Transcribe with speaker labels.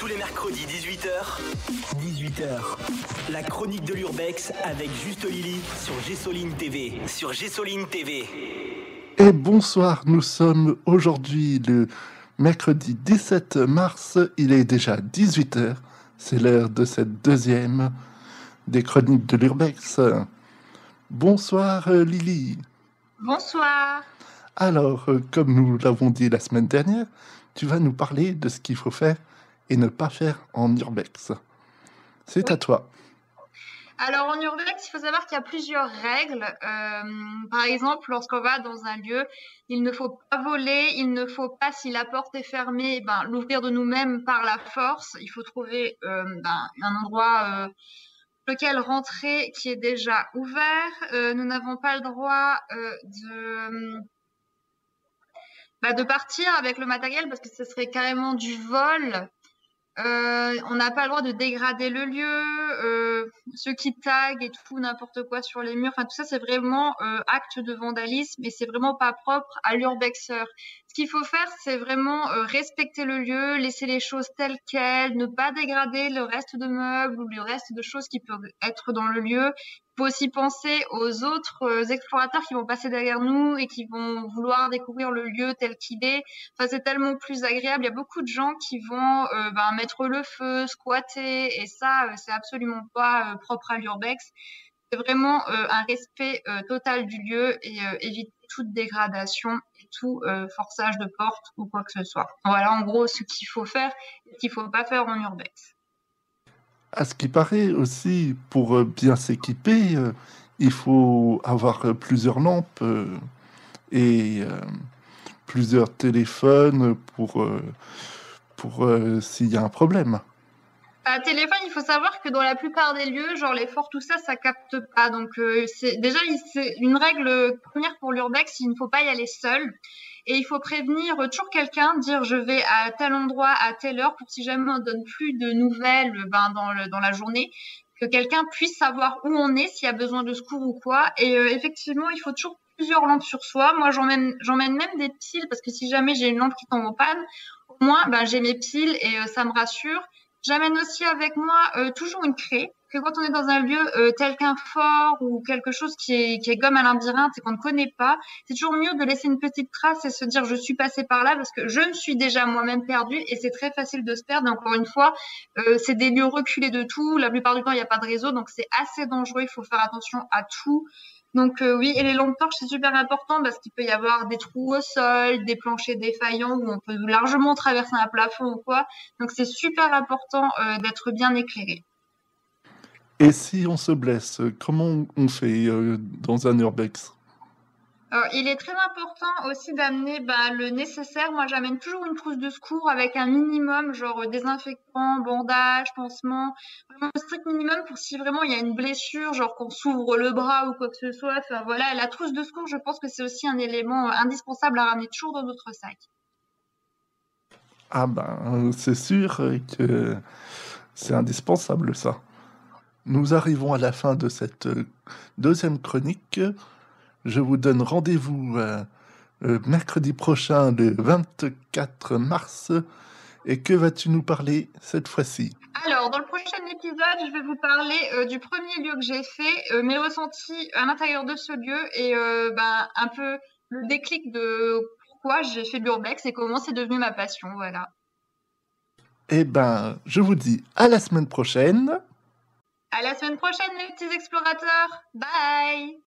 Speaker 1: Tous les mercredis 18h. 18h. La chronique de l'Urbex avec Juste Lily sur Gessoline TV. Sur Gessoline TV.
Speaker 2: Et bonsoir, nous sommes aujourd'hui le mercredi 17 mars. Il est déjà 18h. C'est l'heure de cette deuxième des chroniques de l'Urbex. Bonsoir euh, Lily.
Speaker 3: Bonsoir.
Speaker 2: Alors, euh, comme nous l'avons dit la semaine dernière, tu vas nous parler de ce qu'il faut faire et ne pas faire en urbex. C'est
Speaker 3: Oui.
Speaker 2: à toi.
Speaker 3: Alors en urbex, il faut savoir qu'il y a plusieurs règles. Euh, par exemple, lorsqu'on va dans un lieu, il ne faut pas voler, il ne faut pas, si la porte est fermée, ben, l'ouvrir de nous-mêmes par la force. Il faut trouver euh, ben, un endroit euh, lequel rentrer qui est déjà ouvert. Nous n'avons pas le droit de bah, de partir avec le matériel parce que ce serait carrément du vol. Euh, on n'a pas le droit de dégrader le lieu, euh, ceux qui taguent et tout, n'importe quoi sur les murs. Enfin, tout ça, c'est vraiment euh, acte de vandalisme et c'est vraiment pas propre à l'urbexeur. Ce qu'il faut faire, c'est vraiment respecter le lieu, laisser les choses telles quelles, ne pas dégrader le reste de meubles ou le reste de choses qui peuvent être dans le lieu. Faut aussi penser aux autres euh, explorateurs qui vont passer derrière nous et qui vont vouloir découvrir le lieu tel qu'il est. Enfin, c'est tellement plus agréable. Il y a beaucoup de gens qui vont euh, ben, mettre le feu, squatter, et ça, euh, c'est absolument pas propre à l'urbex. C'est vraiment un respect total du lieu et éviter toute dégradation et tout forçage de porte ou quoi que ce soit. Voilà, en gros, ce qu'il faut faire et ce qu'il faut pas faire en urbex.
Speaker 2: À ce qui paraît aussi, pour euh, bien s'équiper, euh, il faut avoir euh, plusieurs lampes et plusieurs téléphones pour, pour s'il y a un problème.
Speaker 3: À téléphone, il faut savoir que dans la plupart des lieux, genre les forts, tout ça, ça capte pas. Donc déjà c'est une règle première pour l'urbex, il ne faut pas y aller seul. Et il faut prévenir toujours quelqu'un, dire je vais à tel endroit à telle heure pour si jamais on donne plus de nouvelles ben, dans, le, dans la journée, que quelqu'un puisse savoir où on est, s'il y a besoin de secours ou quoi. Et euh, effectivement, il faut toujours plusieurs lampes sur soi. Moi, j'emmène même des piles parce que si jamais j'ai une lampe qui tombe en panne, au moins ben, j'ai mes piles et euh, ça me rassure. J'amène aussi avec moi euh, toujours une craie, que quand on est dans un lieu euh, tel qu'un fort ou quelque chose qui est, qui est comme un labyrinthe et qu'on ne connaît pas, c'est toujours mieux de laisser une petite trace et se dire je suis passé par là parce que je me suis déjà moi-même perdu et c'est très facile de se perdre. Encore une fois, euh, c'est des lieux reculés de tout. La plupart du temps, il n'y a pas de réseau, donc c'est assez dangereux. Il faut faire attention à tout. Donc euh, oui, et les lampes torches, c'est super important parce qu'il peut y avoir des trous au sol, des planchers défaillants où on peut largement traverser un plafond ou quoi. Donc c'est super important euh, d'être bien éclairé.
Speaker 2: Et si on se blesse, comment on fait euh, dans un urbex?
Speaker 3: Alors, il est très important aussi d'amener bah, le nécessaire. Moi, j'amène toujours une trousse de secours avec un minimum, genre euh, désinfectant, bandage, pansement, vraiment un strict minimum pour si vraiment il y a une blessure, genre qu'on s'ouvre le bras ou quoi que ce soit. Enfin voilà, la trousse de secours, je pense que c'est aussi un élément euh, indispensable à ramener toujours dans notre sac.
Speaker 2: Ah ben, c'est sûr que c'est indispensable ça. Nous arrivons à la fin de cette euh, deuxième chronique. Je vous donne rendez-vous euh, euh, mercredi prochain, le 24 mars. Et que vas-tu nous parler cette fois-ci?
Speaker 3: Alors, dans le prochain épisode, je vais vous parler euh, du premier lieu que j'ai fait, euh, mes ressentis à l'intérieur de ce lieu et euh, ben, un peu le déclic de pourquoi j'ai fait l'urbex et comment c'est devenu ma passion. Voilà.
Speaker 2: Eh ben, je vous dis à la semaine prochaine.
Speaker 3: À la semaine prochaine, les petits explorateurs. Bye